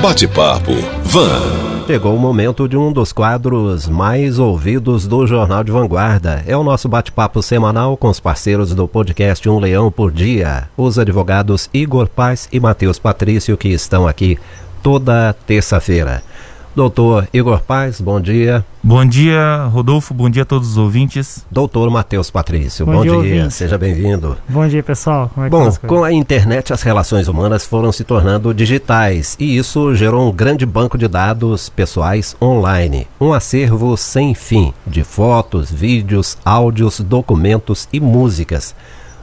Bate-papo Van. Chegou o momento de um dos quadros mais ouvidos do Jornal de Vanguarda. É o nosso bate-papo semanal com os parceiros do podcast Um Leão por Dia, os advogados Igor Paz e Matheus Patrício, que estão aqui toda terça-feira. Doutor Igor Paz, bom dia. Bom dia, Rodolfo. Bom dia a todos os ouvintes. Doutor Matheus Patrício, bom, Bom dia. dia, Seja bem-vindo. Bom dia, pessoal. Como é que Bom, com a internet as relações humanas foram se tornando digitais e isso gerou um grande banco de dados pessoais online, um acervo sem fim de fotos, vídeos, áudios, documentos e músicas.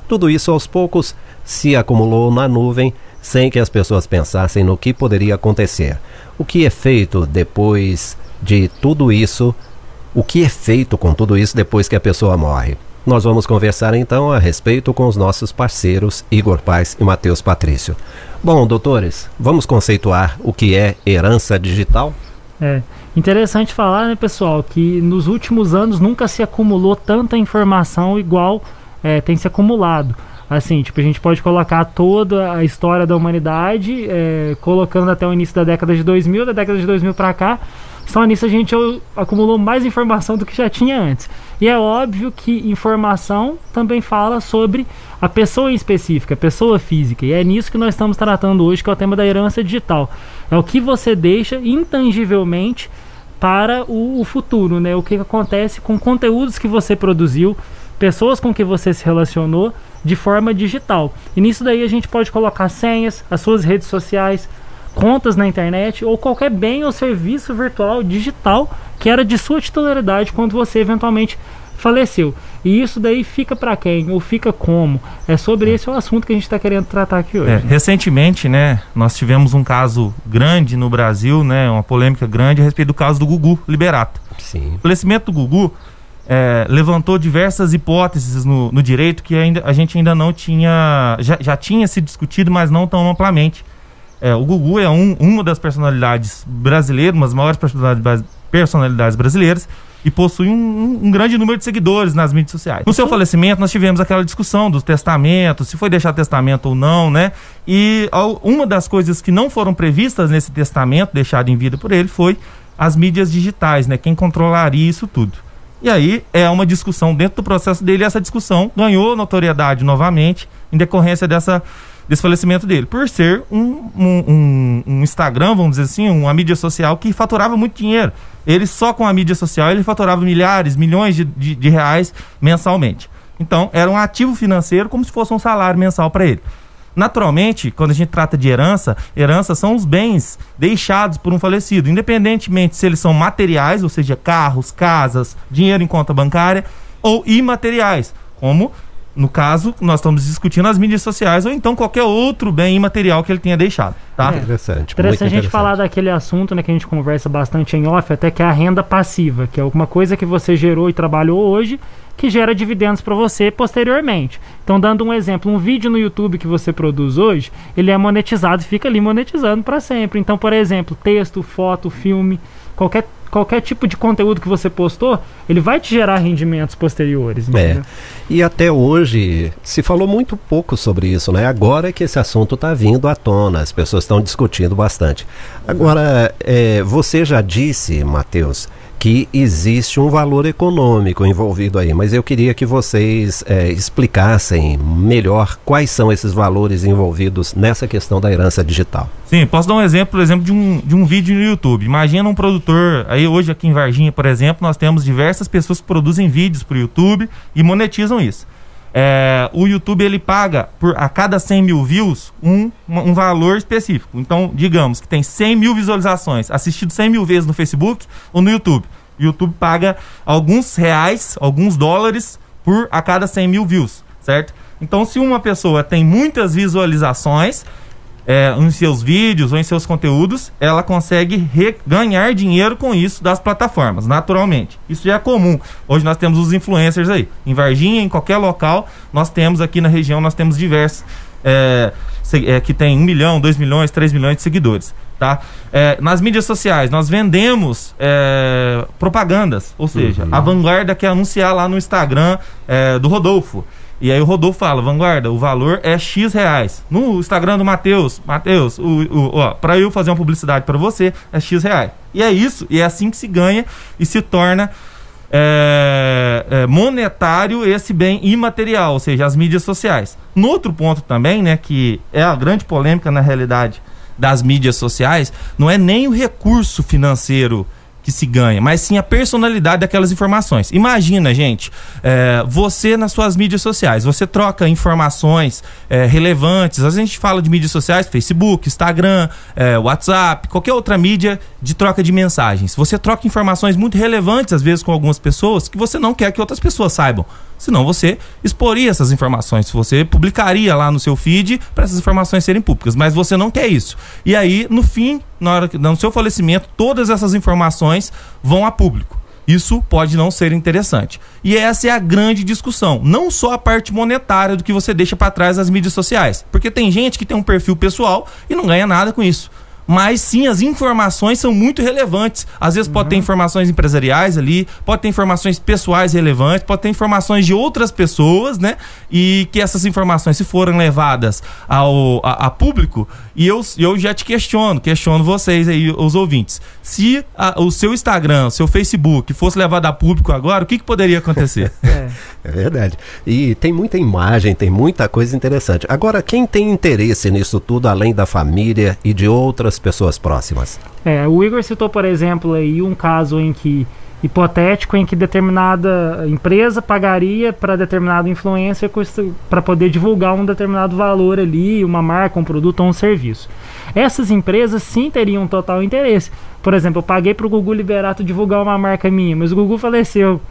Tudo isso aos poucos se acumulou na nuvem sem que as pessoas pensassem no que poderia acontecer. O que é feito depois de tudo isso? O que é feito com tudo isso depois que a pessoa morre? Nós vamos conversar então a respeito com os nossos parceiros Igor Paz e Matheus Patrício. Bom, doutores, vamos conceituar o que é herança digital? É interessante falar, né, pessoal, que nos últimos anos nunca se acumulou tanta informação igual é, tem se acumulado. Assim, tipo, a gente pode colocar toda a história da humanidade, é, colocando até o início da década de 2000, da década de 2000 para cá, só nisso a gente acumulou mais informação do que já tinha antes. E é óbvio que informação também fala sobre a pessoa específica, a pessoa física. E é nisso que nós estamos tratando hoje, que é o tema da herança digital. É o que você deixa intangivelmente para o, o futuro, né? O que acontece com conteúdos que você produziu, pessoas com que você se relacionou de forma digital. E nisso daí a gente pode colocar senhas, as suas redes sociais, contas na internet ou qualquer bem ou serviço virtual digital que era de sua titularidade quando você eventualmente faleceu. E isso daí fica para quem ou fica como? É sobre esse o assunto que a gente está querendo tratar aqui hoje. É, recentemente, né, nós tivemos um caso grande no Brasil, né, uma polêmica grande a respeito do caso do Gugu Liberato. Sim. O falecimento do Gugu é, levantou diversas hipóteses no, no direito que ainda, a gente ainda não tinha, já, já tinha se discutido, mas não tão amplamente. É, o Gugu é um, uma das personalidades brasileiras, uma das maiores personalidades, personalidades brasileiras, e possui um, um- grande número de seguidores nas mídias sociais. No seu falecimento, nós tivemos aquela discussão dos testamentos, se foi deixar testamento ou não, né? E ao- uma das coisas que não foram previstas nesse testamento, deixado em vida por ele, foi as mídias digitais, né? Quem controlaria isso tudo. E aí é uma discussão dentro do processo dele, essa discussão ganhou notoriedade novamente em decorrência dessa, desse falecimento dele, por ser um, um, um- um Instagram, vamos dizer assim, uma mídia social que faturava muito dinheiro. Ele só com a mídia social ele faturava milhares, milhões de, de, de reais mensalmente. Então era um ativo financeiro como se fosse um salário mensal para ele. Naturalmente, quando a gente trata de herança, herança são os bens deixados por um falecido, independentemente se eles são materiais, ou seja, carros, casas, dinheiro em conta bancária, ou imateriais, como no caso nós estamos discutindo as mídias sociais ou então qualquer outro bem imaterial que ele tenha deixado, tá? É. Interessante. muito Interessante a gente interessante. falar daquele assunto né, que a gente conversa bastante em off, até que é a renda passiva, que é alguma coisa que você gerou e trabalhou hoje que gera dividendos para você posteriormente. Então, dando um exemplo, um vídeo no YouTube que você produz hoje, ele é monetizado e fica ali monetizando para sempre. Então, por exemplo, texto, foto, filme, qualquer, qualquer tipo de conteúdo que você postou, ele vai te gerar rendimentos posteriores. É. E até hoje se falou muito pouco sobre isso, né? Agora é que esse assunto está vindo à tona, as pessoas estão discutindo bastante. Agora, é, você já disse, Matheus, que existe um valor econômico envolvido aí, mas eu queria que vocês é, explicassem melhor quais são esses valores envolvidos nessa questão da herança digital. Sim, posso dar um exemplo, por exemplo, de um, de um vídeo no YouTube. Imagina um produtor, aí hoje aqui em Varginha, por exemplo, nós temos diversas pessoas que produzem vídeos para o YouTube e monetizam isso. É, o YouTube ele paga por a cada 100 mil views um, um valor específico. Então, digamos que tem 100 mil visualizações, assistido 100 mil vezes no Facebook ou no YouTube. O YouTube paga alguns reais, alguns dólares por a cada 100 mil views, certo? Então, se uma pessoa tem muitas visualizações, é, em seus vídeos ou em seus conteúdos, ela consegue ganhar dinheiro com isso das plataformas, naturalmente. Isso já é comum. Hoje nós temos os influencers aí. Em Varginha, em qualquer local, nós temos aqui na região, nós temos diversos é, é, que tem 1 milhão, 2 milhões, 3 milhões de seguidores. Tá? É, nas mídias sociais, nós vendemos é, propagandas, ou seja, a vanguarda quer anunciar lá no Instagram é, do Rodolfo. E aí o Rodolfo fala, Vanguarda, o valor é X reais. No Instagram do Matheus, Matheus, pra eu fazer uma publicidade para você, é X reais. E é isso, e é assim que se ganha e se torna é, é, monetário esse bem imaterial, ou seja, as mídias sociais. No outro ponto também, né, que é a grande polêmica na realidade das mídias sociais, não é nem o recurso financeiro que se ganha, mas sim a personalidade daquelas informações. Imagina, gente, é, você nas suas mídias sociais, você troca informações é, relevantes. A gente fala de mídias sociais, Facebook, Instagram, é, WhatsApp, qualquer outra mídia de troca de mensagens. Você troca informações muito relevantes, às vezes, com algumas pessoas que você não quer que outras pessoas saibam. Senão você exporia essas informações, você publicaria lá no seu feed para essas informações serem públicas, mas você não quer isso. E aí, no fim, na hora que no seu falecimento, todas essas informações vão a público. Isso pode não ser interessante. E essa é a grande discussão. Não só a parte monetária do que você deixa para trás das mídias sociais. Porque tem gente que tem um perfil pessoal e não ganha nada com isso mas sim as informações são muito relevantes. Às vezes uhum. pode ter uhum. informações empresariais ali, pode ter informações pessoais relevantes, pode ter informações de outras pessoas, né? E que essas informações, se forem levadas ao a, a público, e eu, eu já te questiono, questiono vocês aí, os ouvintes. Se a, o seu Instagram, o seu Facebook fosse levado a público agora, o que, que poderia acontecer? é. é verdade. E tem muita imagem, tem muita coisa interessante. Agora, quem tem interesse nisso tudo, além da família e de outras das pessoas próximas. É, o Igor citou, por exemplo, aí um caso em que hipotético em que determinada empresa pagaria para determinado influencer para poder divulgar um determinado valor ali, uma marca, um produto ou um serviço. Essas empresas sim teriam total interesse. Por exemplo, eu paguei para o Google Liberato divulgar uma marca minha, mas o Google faleceu.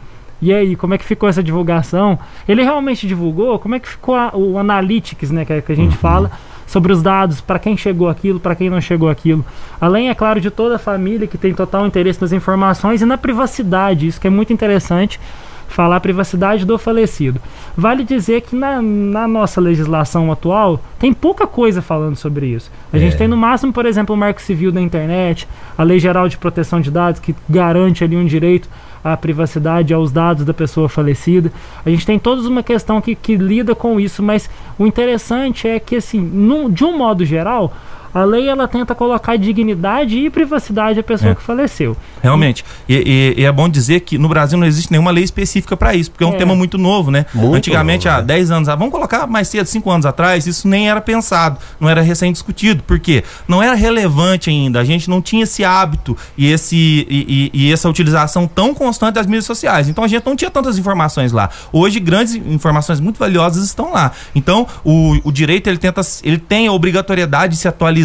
E aí, como é que ficou essa divulgação? Ele realmente divulgou? Como é que ficou a, o Analytics, né, que, é, que a gente uhum. fala? Sobre os dados, para quem chegou aquilo, para quem não chegou aquilo. Além, é claro, de toda a família que tem total interesse nas informações e na privacidade, isso que é muito interessante falar a privacidade do falecido. Vale dizer que na, na, nossa legislação atual tem pouca coisa falando sobre isso. A é. gente tem no máximo, por exemplo, o Marco Civil da Internet, a Lei Geral de Proteção de Dados, que garante ali um direito à privacidade, aos dados da pessoa falecida. A gente tem toda uma questão que, que lida com isso, mas o interessante é que, assim, num, de um modo geral, a lei ela tenta colocar dignidade e privacidade à pessoa é. que faleceu. Realmente. E, e, e, é bom dizer que no Brasil não existe nenhuma lei específica para isso, porque é um é. tema muito novo, né? Muito Antigamente, novo, há né? 10 anos, vamos colocar mais cedo, 5 anos atrás, isso nem era pensado, não era recém-discutido. Por quê? Não era relevante ainda, a gente não tinha esse hábito e, esse, e, e, e essa utilização tão constante das mídias sociais. Então a gente não tinha tantas informações lá. Hoje, grandes informações muito valiosas estão lá. Então, o, o direito ele tenta, ele tem a obrigatoriedade de se atualizar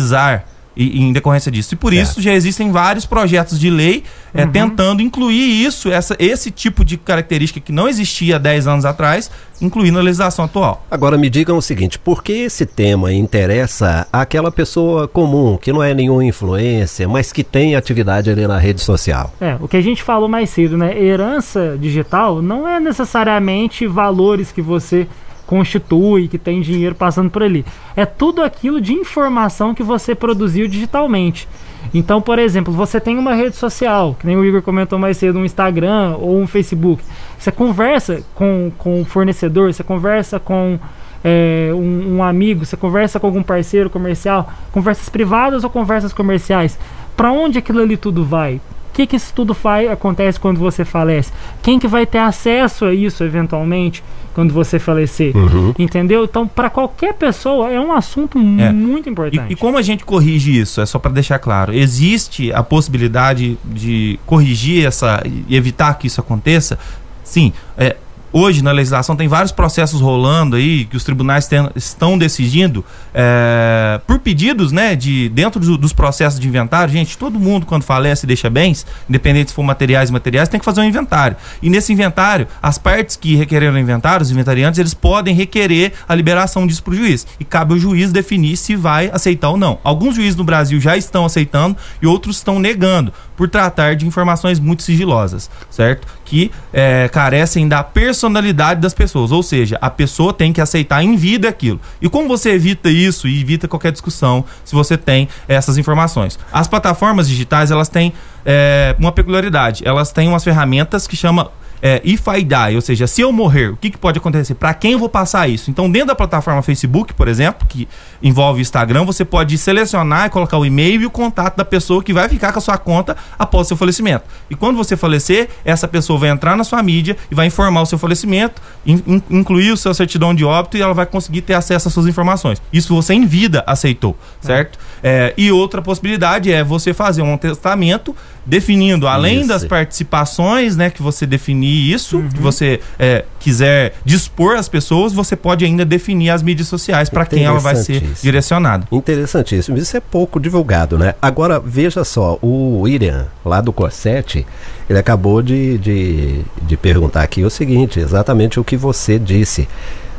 e, em decorrência disso. E por certo. isso já existem vários projetos de lei é, uhum. tentando incluir isso, essa, esse tipo de característica que não existia há 10 anos atrás, incluindo a legislação atual. Agora me digam o seguinte, por que esse tema interessa àquela pessoa comum, que não é nenhuma influência, mas que tem atividade ali na rede social? É, o que a gente falou mais cedo, né? Herança digital não é necessariamente valores que você constitui, que tem dinheiro passando por ali. É tudo aquilo de informação que você produziu digitalmente. Então, por exemplo, você tem uma rede social, que nem o Igor comentou mais cedo, um Instagram ou um Facebook. Você conversa com, com o fornecedor, você conversa com é, um, um, amigo, você conversa com algum parceiro comercial, conversas privadas ou conversas comerciais. Para onde aquilo ali tudo vai? O que, que isso tudo faz, acontece quando você falece? Quem que vai ter acesso a isso eventualmente quando você falecer? Uhum. Entendeu? Então, para qualquer pessoa, é um assunto é. muito importante. E, e, como a gente corrige isso? É só para deixar claro. Existe a possibilidade de corrigir essa e evitar que isso aconteça? Sim. É, hoje na legislação tem vários processos rolando aí que os tribunais tem, estão decidindo é, por pedidos, né, de dentro do, dos processos de inventário. Gente, todo mundo quando falece deixa bens, independente se for materiais e materiais, tem que fazer um inventário. E nesse inventário, as partes que requereram inventário, os inventariantes, eles podem requerer a liberação disso para o juiz. E cabe ao juiz definir se vai aceitar ou não. Alguns juízes no Brasil já estão aceitando e outros estão negando por tratar de informações muito sigilosas, certo? Que é, carecem da personalidade das pessoas, ou seja, a pessoa tem que aceitar em vida aquilo. E como você evita isso e evita qualquer discussão se você tem essas informações? As plataformas digitais elas têm é, uma peculiaridade, elas têm umas ferramentas que chama é, if I die, ou seja, se eu morrer, o que, que pode acontecer? Para quem eu vou passar isso? Então, dentro da plataforma Facebook, por exemplo, que envolve o Instagram, você pode selecionar e colocar o e-mail e o contato da pessoa que vai ficar com a sua conta após o seu falecimento. E quando você falecer, essa pessoa vai entrar na sua mídia e vai informar o seu falecimento, in, incluir o seu certidão de óbito e ela vai conseguir ter acesso às suas informações. Isso você em vida aceitou, certo? É, e outra possibilidade é você fazer um testamento definindo, além isso. das participações, né, que você definir isso, uhum. que você é, quiser dispor às pessoas, você pode ainda definir as mídias sociais para quem ela vai ser direcionada. Interessantíssimo. Isso é pouco divulgado, né? Agora, veja só, o William, lá do Corsete, ele acabou de, de, de perguntar aqui o seguinte, exatamente o que você disse.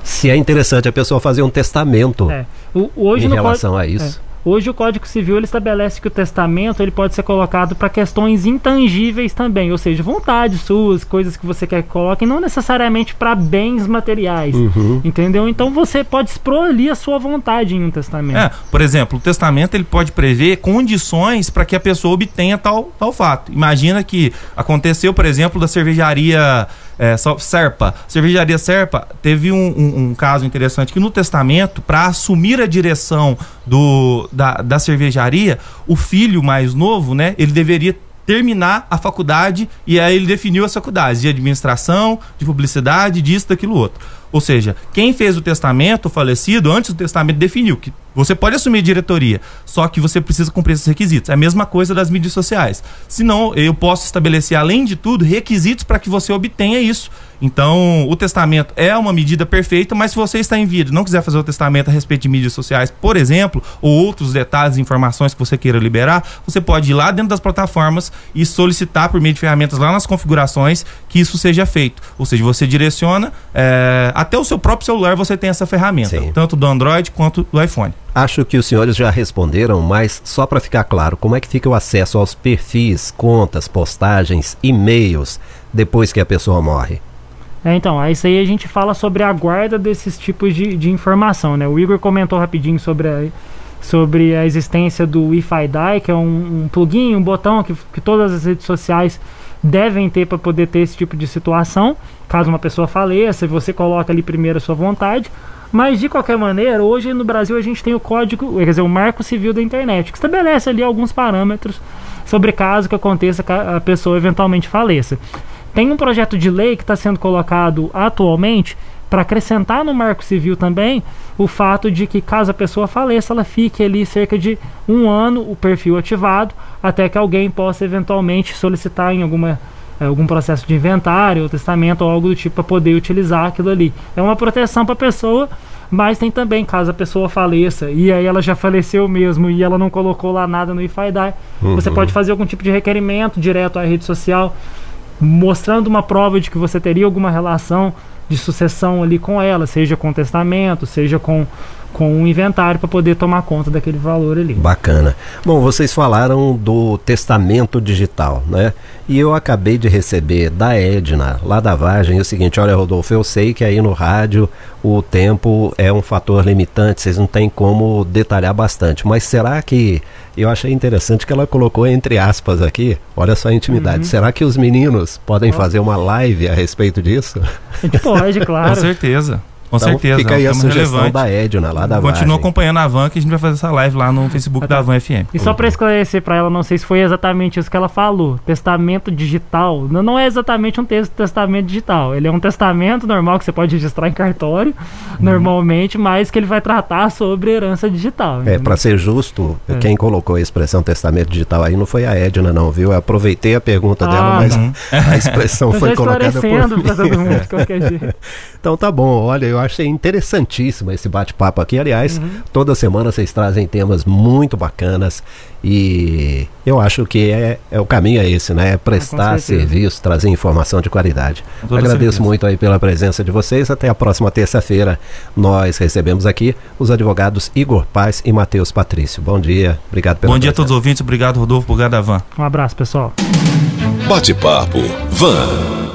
Se é interessante a pessoa fazer um testamento é. o, hoje em relação pode... a isso. É. Hoje o Código Civil ele estabelece que o testamento ele pode ser colocado para questões intangíveis também, ou seja, vontades suas, coisas que você quer que coloquem, não necessariamente para bens materiais, uhum. entendeu? Então você pode expor ali a sua vontade em um testamento. É, por exemplo, o testamento ele pode prever condições para que a pessoa obtenha tal, tal fato. Imagina que aconteceu, por exemplo, da cervejaria é, Serpa. Cervejaria Serpa teve um, um, um caso interessante que no testamento, para assumir a direção do, da, da cervejaria, o filho mais novo, né, ele deveria terminar a faculdade e aí ele definiu as faculdades de administração, de publicidade, disso, daquilo outro. Ou seja, quem fez o testamento, o falecido, antes do testamento definiu que você pode assumir diretoria, só que você precisa cumprir esses requisitos. É a mesma coisa das mídias sociais. Senão, eu posso estabelecer, além de tudo, requisitos para que você obtenha isso. Então, o testamento é uma medida perfeita, mas se você está em vida e não quiser fazer o testamento a respeito de mídias sociais, por exemplo, ou outros detalhes e informações que você queira liberar, você pode ir lá dentro das plataformas e solicitar por meio de ferramentas lá nas configurações que isso seja feito. Ou seja, você direciona, é, até o seu próprio celular você tem essa ferramenta, Sim. tanto do Android quanto do iPhone. Acho que os senhores já responderam, mas só para ficar claro, como é que fica o acesso aos perfis, contas, postagens, e-mails depois que a pessoa morre? É, então, isso aí a gente fala sobre a guarda desses tipos de, de informação, né? O Igor comentou rapidinho sobre a, sobre a existência do IFIDI, que é um, um plugin, um botão que, que todas as redes sociais devem ter para poder ter esse tipo de situação. Caso uma pessoa faleça, você coloca ali primeiro a sua vontade. Mas de qualquer maneira, hoje no Brasil a gente tem o código, quer dizer, o Marco Civil da Internet, que estabelece ali alguns parâmetros sobre caso que aconteça que a pessoa eventualmente faleça. Tem um projeto de lei que está sendo colocado atualmente para acrescentar no Marco Civil também o fato de que caso a pessoa faleça, ela fique ali cerca de um ano o perfil ativado até que alguém possa eventualmente solicitar em alguma algum processo de inventário, ou testamento ou algo do tipo para poder utilizar aquilo ali. É uma proteção para a pessoa, mas tem também, caso a pessoa faleça e aí ela já faleceu mesmo e ela não colocou lá nada no IFIDAI, uhum. você pode fazer algum tipo de requerimento direto à rede social, mostrando uma prova de que você teria alguma relação de sucessão ali com ela, seja com testamento, seja com com um inventário para poder tomar conta daquele valor ali. Bacana. Bom, vocês falaram do testamento digital, né? E eu acabei de receber da Edna, lá da Vargem, o seguinte: olha, Rodolfo, eu sei que aí no rádio o tempo é um fator limitante, vocês não têm como detalhar bastante, mas será que. Eu achei interessante que ela colocou entre aspas aqui, olha só a intimidade. Uhum. Será que os meninos podem fazer uma live a respeito disso? A gente pode, claro. Com certeza. Com então, certeza. Fica aí a sugestão relevante. da Edna, lá da Continua acompanhando a Van, que a gente vai fazer essa live lá no Facebook da Van FM. E só para esclarecer para ela, não sei se foi exatamente isso que ela falou. Testamento digital não, não é exatamente um texto testamento digital. Ele é um testamento normal que você pode registrar em cartório, uhum. normalmente, mas que ele vai tratar sobre herança digital. É, para ser justo, é. quem colocou a expressão testamento digital aí não foi a Edna, não, viu? Eu aproveitei a pergunta ah, dela, mas não. a expressão foi colocada por mim. Pra todo mundo, de qualquer jeito. Então tá bom, olha, eu achei interessantíssimo esse bate-papo aqui. Aliás, uhum. toda semana vocês trazem temas muito bacanas e eu acho que é, é o caminho é esse, né? É prestar serviço, trazer informação de qualidade. Agradeço certeza. muito aí pela presença de vocês. Até a próxima terça-feira. Nós recebemos aqui os advogados Igor Paz e Matheus Patrício. Bom dia, obrigado pela Bom dia a todos os ouvintes, obrigado Rodolfo, obrigado Van. Um abraço, pessoal. Bate-papo Van.